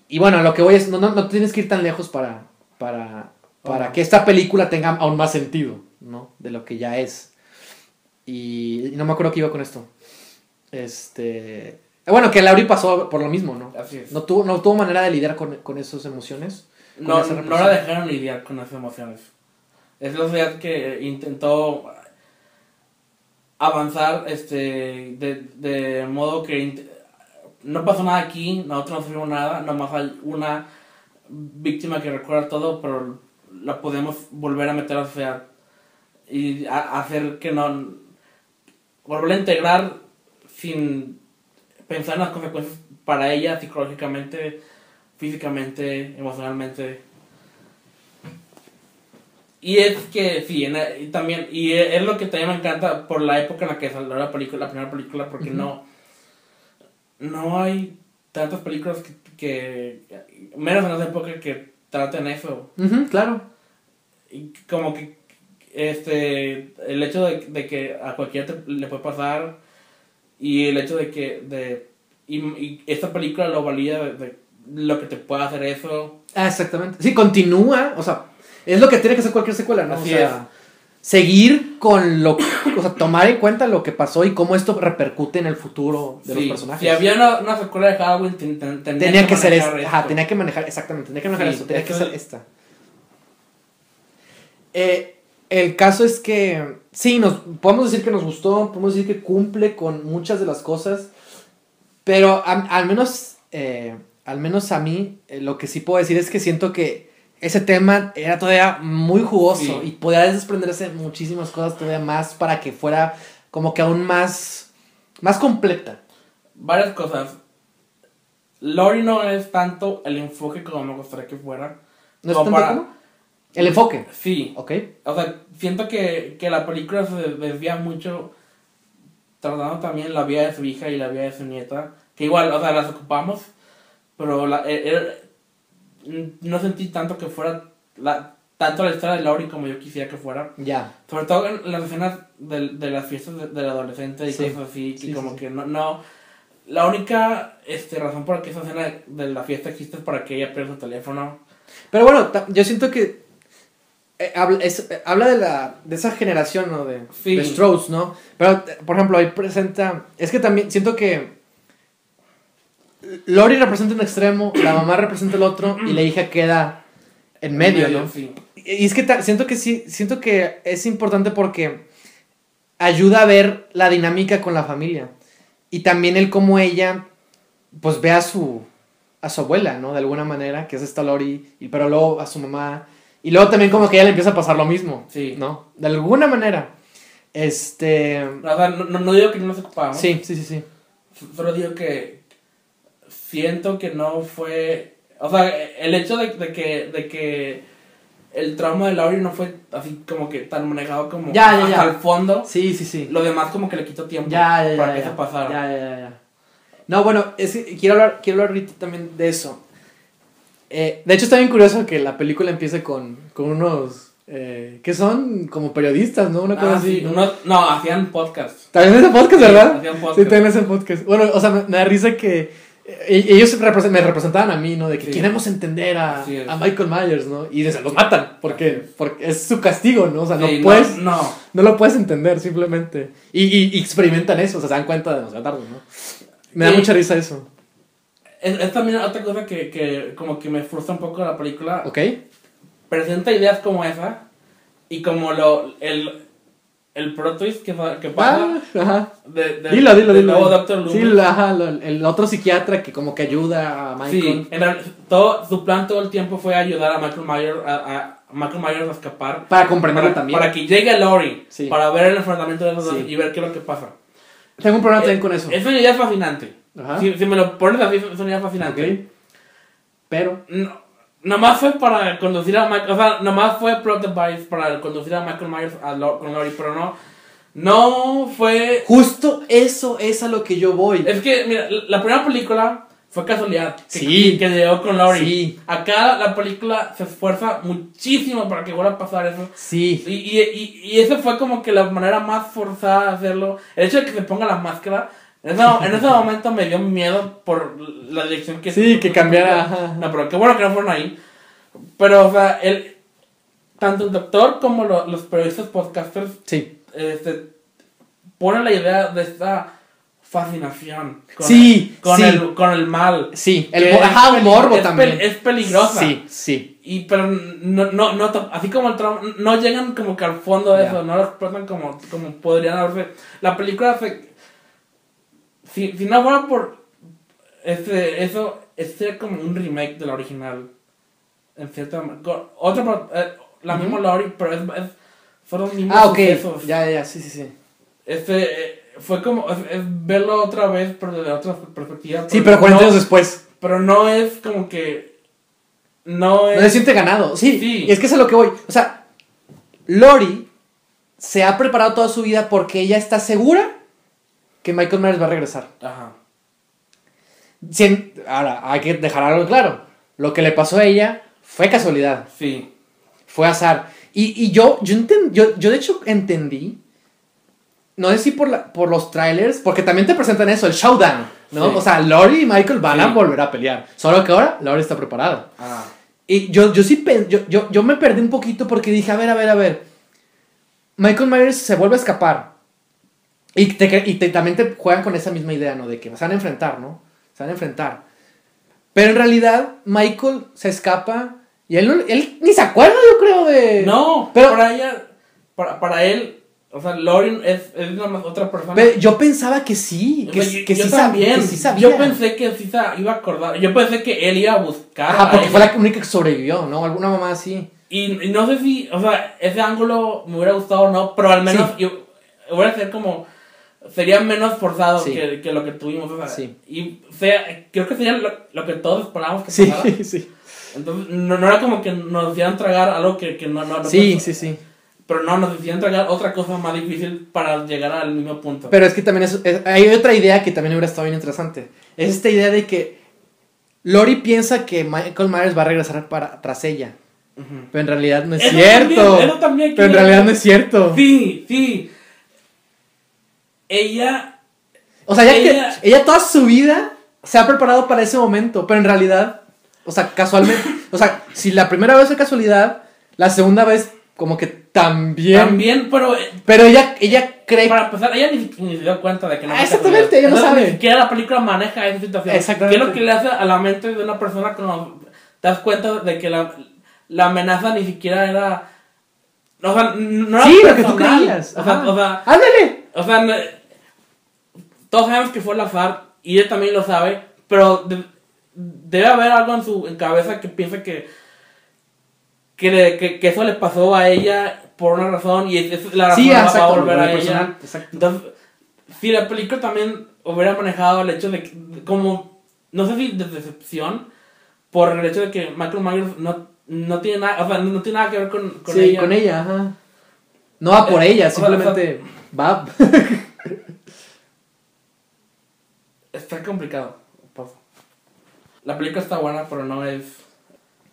y bueno, lo que voy es, no, no, no tienes que ir tan lejos para, para, para que esta película tenga aún más sentido, ¿no? De lo que ya es. Y, y no me acuerdo que iba con esto. Este... Bueno, que Lauri pasó por lo mismo, ¿no? Así es. No tuvo, no tuvo manera de lidiar con, con esas emociones. con No, no la dejaron lidiar con las emociones. Es la sociedad que intentó avanzar este de, de modo que no pasó nada aquí, nosotros no sufrimos nada, nomás hay una víctima que recuerda todo, pero la podemos volver a meter a la sociedad y a- hacer que no volver a integrar sin pensar en las consecuencias para ella psicológicamente, físicamente, emocionalmente. Y es que sí, en la- y también, y es lo que también me encanta por la época en la que salió la película, la primera película, porque no, no hay tantas películas que, que, menos en esa época que traten eso. Claro. Y como que este el hecho de, de que a cualquiera te- le puede pasar y el hecho de que de y, y esta película lo valida de, de lo que te puede hacer eso Ah, exactamente. Sí, continúa. O sea, es lo que tiene que hacer cualquier secuela, ¿no? Así o sea, seguir con lo. O sea, tomar en cuenta lo que pasó y cómo esto repercute en el futuro de los personajes. si había una, una secuela de Halloween ten- ten- tenía, tenía que, ser esta. Ajá, tenía que manejar, exactamente, tenía que manejar Sí, esto, tenía que ser esta. Eh, el caso es que, sí, nos, podemos decir que nos gustó, podemos decir que cumple con muchas de las cosas, pero a- al menos, eh, al menos a mí, eh, lo que sí puedo decir es que siento que ese tema era todavía muy jugoso Sí. y podía desprenderse muchísimas cosas todavía más para que fuera como que aún más, más completa. varias cosas Lori no es tanto el enfoque como me gustaría que fuera ¿No es Como tanto para- como? El enfoque, sí ¿ok? O sea, siento que, que la película se desvía mucho tratando también la vida de su hija y la vida de su nieta. Que igual, o sea, las ocupamos. Pero la, e- era- no sentí tanto que fuera la, tanto la historia de Laurie como yo quisiera que fuera. Ya. Sobre todo en las escenas de, de las fiestas de- del adolescente y Sí. cosas así, Sí, como sí, que no, no... La única este, razón por la que esa escena de, de la fiesta existe es para que ella pierda su teléfono. Pero bueno, yo siento que eh, habla, es- eh, habla de la de esa generación, ¿no? De, Sí. de Strokes, ¿no? Pero, por ejemplo, ahí presenta... Es que también siento que Lori representa un extremo, la mamá representa el otro y la hija queda en medio, ¿no? Sí. Y es que siento que sí, siento que es importante porque ayuda a ver la dinámica con la familia. Y también el cómo ella, pues ve a su, a su abuela, ¿no? De alguna manera, que es esta Lori, y, pero luego a su mamá. Y luego también como que a ella le empieza a pasar lo mismo, Sí. ¿no? De alguna manera. Este... O sea, no, no, no digo que no nos ocupamos. Sí, sí, sí, sí. Solo digo que siento que no fue. O sea, el hecho de, de que, de que el trauma de Laurie no fue así como que tan manejado como Ya, ya, hasta ya. el fondo. Sí, sí, sí. Lo demás como que le quitó tiempo Ya, ya, para ya, que ya. eso pasara. Ya, ya, ya, ya. No, bueno, es quiero hablar, quiero hablar ahorita también de eso. Eh, de hecho, está bien curioso que la película empiece con, con unos eh, que son como periodistas, ¿no? Una cosa Ah, así. sí, uno- no, hacían podcast. También ese podcast, Sí, ¿verdad? hacían Sí, podcast. también ese podcast. Bueno, o sea, me, me da risa que eh, ellos me representaban a mí, ¿no? De que Sí. queremos entender a, a Michael Myers, ¿no? Y se los matan, porque, porque es su castigo, ¿no? O sea, no Sí, puedes, No, no. no lo puedes entender simplemente. Y, y, y experimentan eso, o sea, se dan cuenta demasiado tarde, ¿no? Me da Sí. mucha risa eso. Es, es también otra cosa que, que como que me frustra un poco de la película. ¿Ok? Presenta ideas como esa y como lo el, el plot twist que, que pasa Ah, ajá. de, de- Dilo, dilo, del dilo. nuevo Dr. Loomis. Sí, la- ajá, lo- el otro psiquiatra que como que ayuda a Michael. Sí, en real- todo, su plan todo el tiempo fue ayudar a Michael Myers a, a- Michael Myers a escapar. Para comprenderlo Para, también. para que llegue Laurie. Sí. Para ver el enfrentamiento de los dos Sí. y ver qué es lo que pasa. Tengo un problema también Eh, con eso. Es una idea fascinante. Ajá. Si, si me lo pones así, idea fascinante. Ok. Pero. No, nomás fue para conducir a Michael, o sea, nomás fue plot device para conducir a Michael Myers a Lo- con Laurie, pero no, no fue... Justo eso es a lo que yo voy. Es que, mira, la primera película fue casualidad. Que, Sí. Que llegó con Laurie. Sí. Acá la película se esfuerza muchísimo para que vuelva a pasar eso. Sí. Y, y, y, y eso fue como que la manera más forzada de hacerlo. El hecho de que se ponga la máscara, en ese, en ese momento me dio miedo por la dirección que Sí, que cambiara, ajá. No, pero qué bueno que no fueron ahí. Pero, o sea, el, tanto el doctor como lo- los periodistas podcasters Sí. este, ponen la idea de esta fascinación con, Sí, el, con, sí. el, con el mal. Sí. El es ajá, peli- morbo es también. es peligrosa. Sí, sí. Y pero no, no, no, así como el trauma, no llegan como que al fondo de Ya. eso, no lo explotan como, como podrían haberse. La película se, si, si no fuera por este, eso, este como un remake de la original. En cierta ma- con Otra, eh, la misma Laurie, pero es, es, los mismos Ah, ok. sucesos. Ya, ya, sí, sí, sí. Este, eh, fue como, es, es verlo otra vez, pero desde otra perspectiva. Sí, pero 40 no- años después. Pero no es como que, no es... No se siente ganado. Sí. Sí. Y es que es a lo que voy. O sea, Lori se ha preparado toda su vida porque ella está segura que Michael Myers va a regresar. Ajá. Sin- ahora, hay que dejar algo claro. Lo que le pasó a ella fue casualidad. Sí. Fue azar. Y, y yo, yo, enten- yo, yo de hecho entendí, no sé si por, la, por los trailers, porque también te presentan eso, el showdown, ¿no? Sí. O sea, Lori y Michael van a volver a pelear. Solo que ahora Lori está preparada. Ah. Y yo, yo sí, yo, yo, yo me perdí un poquito porque dije, a ver, a ver, a ver. Michael Myers se vuelve a escapar. Y, te, y te- también te juegan con esa misma idea, ¿no? De que se van a enfrentar, ¿no? Se van a enfrentar. Pero en realidad, Michael se escapa y él, no- él ni se acuerda, yo creo, de... No, pero- para ella, para, para él, o sea, Lauren es, es una otra persona. Pero yo pensaba que sí, que, Yo- sí- que yo sí, sab- también. que sí sabía. Yo pensé que sí iba a acordar. Yo pensé que él iba a buscar. Ajá, a porque ella. fue la única que sobrevivió, ¿no? Alguna mamá así. Y, y no sé si, o sea, ese ángulo me hubiera gustado o no, pero al menos Sí. yo, hubiera ser como. Sería menos forzado Sí. que, que lo que tuvimos. O sea, Sí. Y sea, creo que sería lo, lo que todos esperábamos que Sí, pasara. sí. Entonces, no, no era como que nos hicieran tragar algo que, que no, no, no Sí, pasó. sí, sí. Pero no, nos hicieron tragar otra cosa más difícil para llegar al mismo punto. Pero es que también es, es- hay otra idea que también hubiera estado bien interesante. Es esta idea de que Lori piensa que Michael Myers va a regresar para, tras ella. Ujú. Pero en realidad no es Eso cierto. también- eso también pero en realidad no es cierto. Sí, sí. Ella. O sea, ya Ella- que ella toda su vida se ha preparado para ese momento, pero en realidad, o sea, casualmente, o sea, si la primera vez fue casualidad, la segunda vez como que también. También, pero. eh, Pero ella, ella cree Para empezar, ella ni, ni se dio cuenta de que no Ah, exactamente, ella no Entonces, sabe. Ni siquiera la película maneja esa situación. Exactamente. ¿Qué es lo que le hace a la mente de una persona cuando te das cuenta de que la, la amenaza ni siquiera era. O sea, no era Sí, lo que tú personal. creías. O sea, o sea, ¡Ándale! O sea, no- todos sabemos que fue al azar y ella también lo sabe, pero de- debe haber algo en su en cabeza que piensa que que, le- que, que eso le pasó a ella por una razón y es, es la razón Sí, va- a volver a ella. exacto. Entonces, si la película también hubiera manejado el hecho de que, como, no sé si de decepción, por el hecho de que Michael Myers no, no tiene nada, o sea, no tiene nada que ver con, con sí, ella. con ella, ajá. No va por Eh, ella, o sea, simplemente va. Está complicado. La película está buena, pero no es...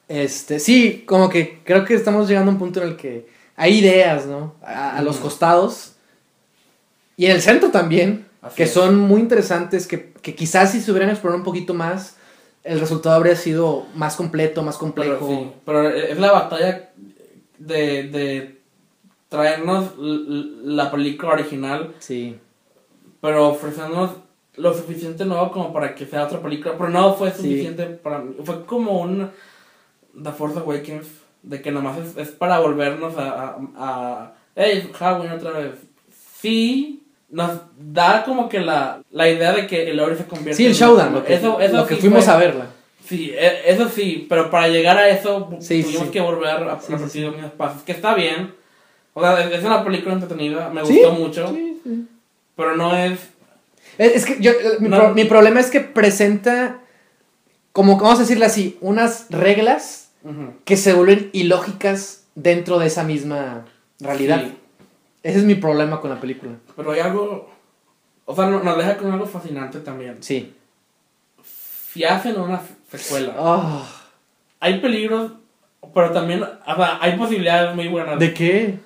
Este, sí, como que creo que estamos llegando a un punto en el que hay ideas, ¿no? A, a los costados y en el centro también, Así que es. son muy interesantes, que, que quizás si se hubieran explorado un poquito más, el resultado habría sido más completo, más complejo. Pero, sí, pero es la batalla de, de traernos la película original Sí. pero ofrecernos lo suficiente nuevo como para que sea otra película, pero no fue Sí. suficiente para mí. Fue como un The Force Awakens, de que nomás es, es para volvernos a, a, a hey, Halloween otra vez. Sí, nos da como que la, la idea de que el Ori se convierte Sí, el showdown, lo que, eso, eso lo que sí fuimos fue- a verla. Sí, e- eso sí, pero para llegar a eso Sí, tuvimos sí. que volver a, a repetir sí. los mismos pasos, que está bien. O sea, es una película entretenida, me Sí, gustó mucho, Sí, sí. pero no es Es, es que yo, eh, mi, No. pro- mi problema es que presenta, como vamos a decirle así, unas reglas que se vuelven ilógicas dentro de esa misma realidad. Sí, Ese es mi problema con la película. pero hay algo. O sea, no- nos deja con algo fascinante también. Sí. Si hacen una secuela, Ah, hay peligros, pero también. O sea, hay posibilidades muy buenas. ¿De qué?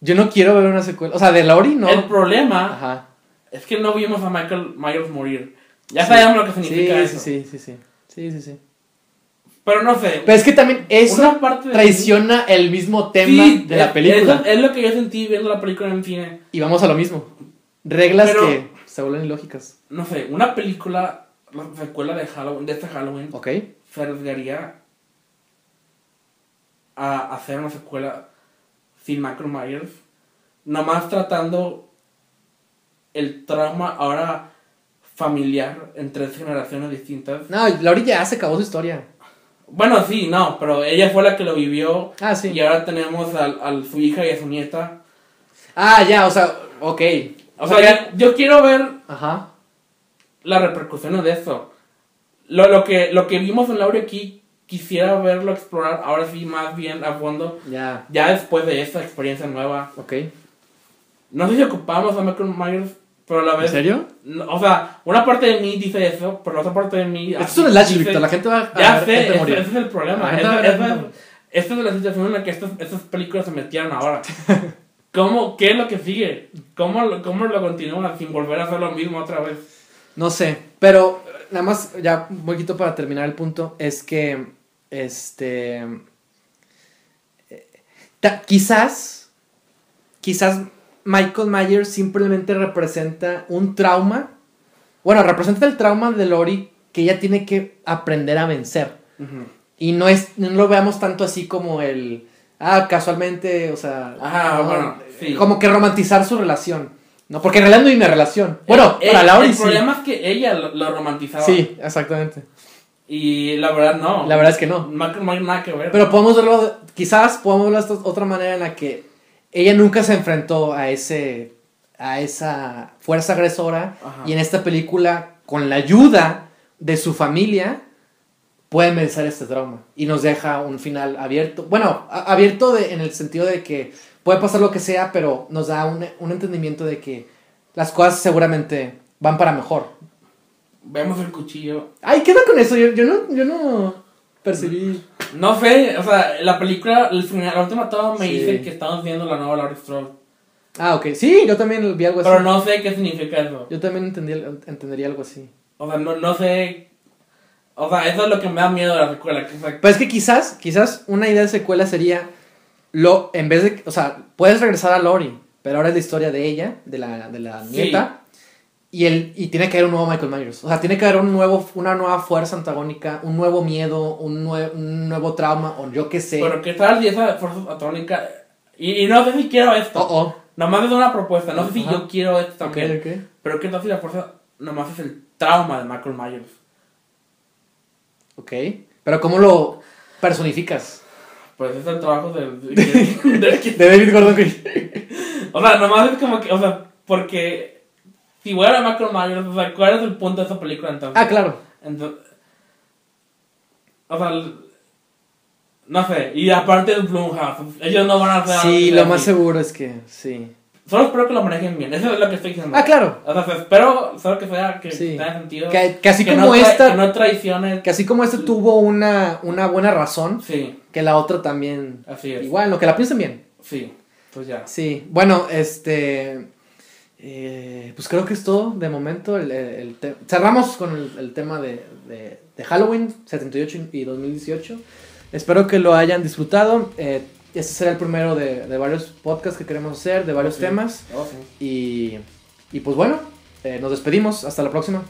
Yo no quiero ver una secuela. O sea, de Lori no. El problema Ajá. es que no vimos a Michael Myers morir. Ya Sí. sabemos lo que significa sí, eso. Sí, sí, sí, sí. Sí, sí, sí. Pero no sé. Pero es que también eso parte traiciona el mismo tema Sí, de la película. eso es lo que yo sentí viendo la película en cine. Y vamos a lo mismo. Reglas Pero- que se vuelven ilógicas. No sé, una película, la secuela de Halloween, de este Halloween, ¿Ok? se arriesgaría a hacer una secuela sin Michael Myers, nomás tratando el trauma ahora familiar en tres generaciones distintas. No, Lori ya se acabó su historia. Bueno, sí, no, pero ella fue la que lo vivió Ah, sí. y ahora tenemos a, a su hija y a su nieta. Ah, ya, o sea, ok. O sea, ya- yo quiero ver Ajá. las repercusiones de eso. Lo, lo, que, lo que vimos en Laura aquí, quisiera verlo explorar ahora sí más bien a fondo, Ya. ya después de esta experiencia nueva. Ok. No sé si ocupamos a Michael Myers, pero a la ¿En vez... serio? no, o sea, una parte de mí dice eso, pero la otra parte de mí... Esto es un dice- Víctor. La gente va a Ya ver sé, ese, morir. ese es el problema. A esta es la situación en la que estas, estas películas se metieron ahora. ¿Cómo, ¿Qué es lo que sigue? ¿Cómo, ¿Cómo lo continúan sin volver a hacer lo mismo otra vez? No sé, pero nada más, ya un poquito para terminar el punto, es que, este, eh, ta- quizás, quizás Michael Myers simplemente representa un trauma, bueno, representa el trauma de Lori que ella tiene que aprender a vencer. Y no, es, no lo veamos tanto así como el, ah, casualmente, o sea, Ajá, no, bueno, sí. como que romantizar su relación. No, porque en realidad no hay una relación. Bueno, El- para Lauri el sí. problema es que ella lo, lo romantizaba. Sí, exactamente. Y la verdad no. La verdad es que no. Michael Myers nada que ver. Pero podemos verlo, quizás podemos verlo de otra manera en la que ella nunca se enfrentó a ese, a esa fuerza agresora Ajá. y en esta película, con la ayuda de su familia, pueden vencer este trauma y nos deja un final abierto. Bueno, abierto de- en el sentido de que puede pasar lo que sea, pero nos da un, un entendimiento de que las cosas seguramente van para mejor. Vemos el cuchillo. Ay, ¿qué onda con eso? Yo, yo no, yo no percibí. No sé, o sea, la película, el final, la última toma me Sí. dice que estamos viendo la nueva Laurie Strode. Ah, ok. Sí, yo también vi algo así. Pero no sé qué significa eso. Yo también entendí, entendería algo así. O sea, no, no sé. O sea, eso es lo que me da miedo de la secuela. Que, Pero es que quizás, quizás una idea de secuela sería lo, en vez de, o sea, puedes regresar a Lori, pero ahora es la historia de ella, de la, de la Sí. Y el, y tiene que haber un nuevo Michael Myers. O sea, tiene que haber un nuevo, una nueva fuerza antagónica, un nuevo miedo, un, nue- un nuevo trauma, o yo qué sé. Pero qué tal si esa fuerza atónica. Y, y no sé si quiero esto. Oh, oh. Nomás es una propuesta. No sé si Ajá. yo quiero esto también. Pero qué tal si la fuerza nomás es el trauma de Michael Myers. Ok. Pero ¿cómo lo personificas? Pues es el trabajo del. del- del que- De David Gordon Green. o sea, nomás es como que. O sea, porque. Si voy a a Michael Myers, o sea, ¿cuál es el punto de esa película entonces? Ah, claro. Entonces, o sea, no sé, y aparte de Blumhouse, ellos no van a hacer Sí, lo así. más seguro es que sí. Solo espero que lo manejen bien, eso es lo que estoy diciendo. Ah, claro. O sea, espero solo que sea, que Sí. tenga sentido. Que, que así que como no esta, Que no traicione. que así como esta tuvo una, una buena razón, Sí, que la otra también. así es. Igual, lo que la piensen bien. Sí, pues ya. Sí, bueno, este. Eh, pues creo que es todo de momento. El, el Cerramos con el, el tema de, de- de Halloween 78 y 2018. Espero que lo hayan disfrutado. Eh, este será el primero de, de varios podcasts que queremos hacer, de varios Sí. temas. Oh, sí. Y, y pues bueno, eh, nos despedimos. Hasta la próxima.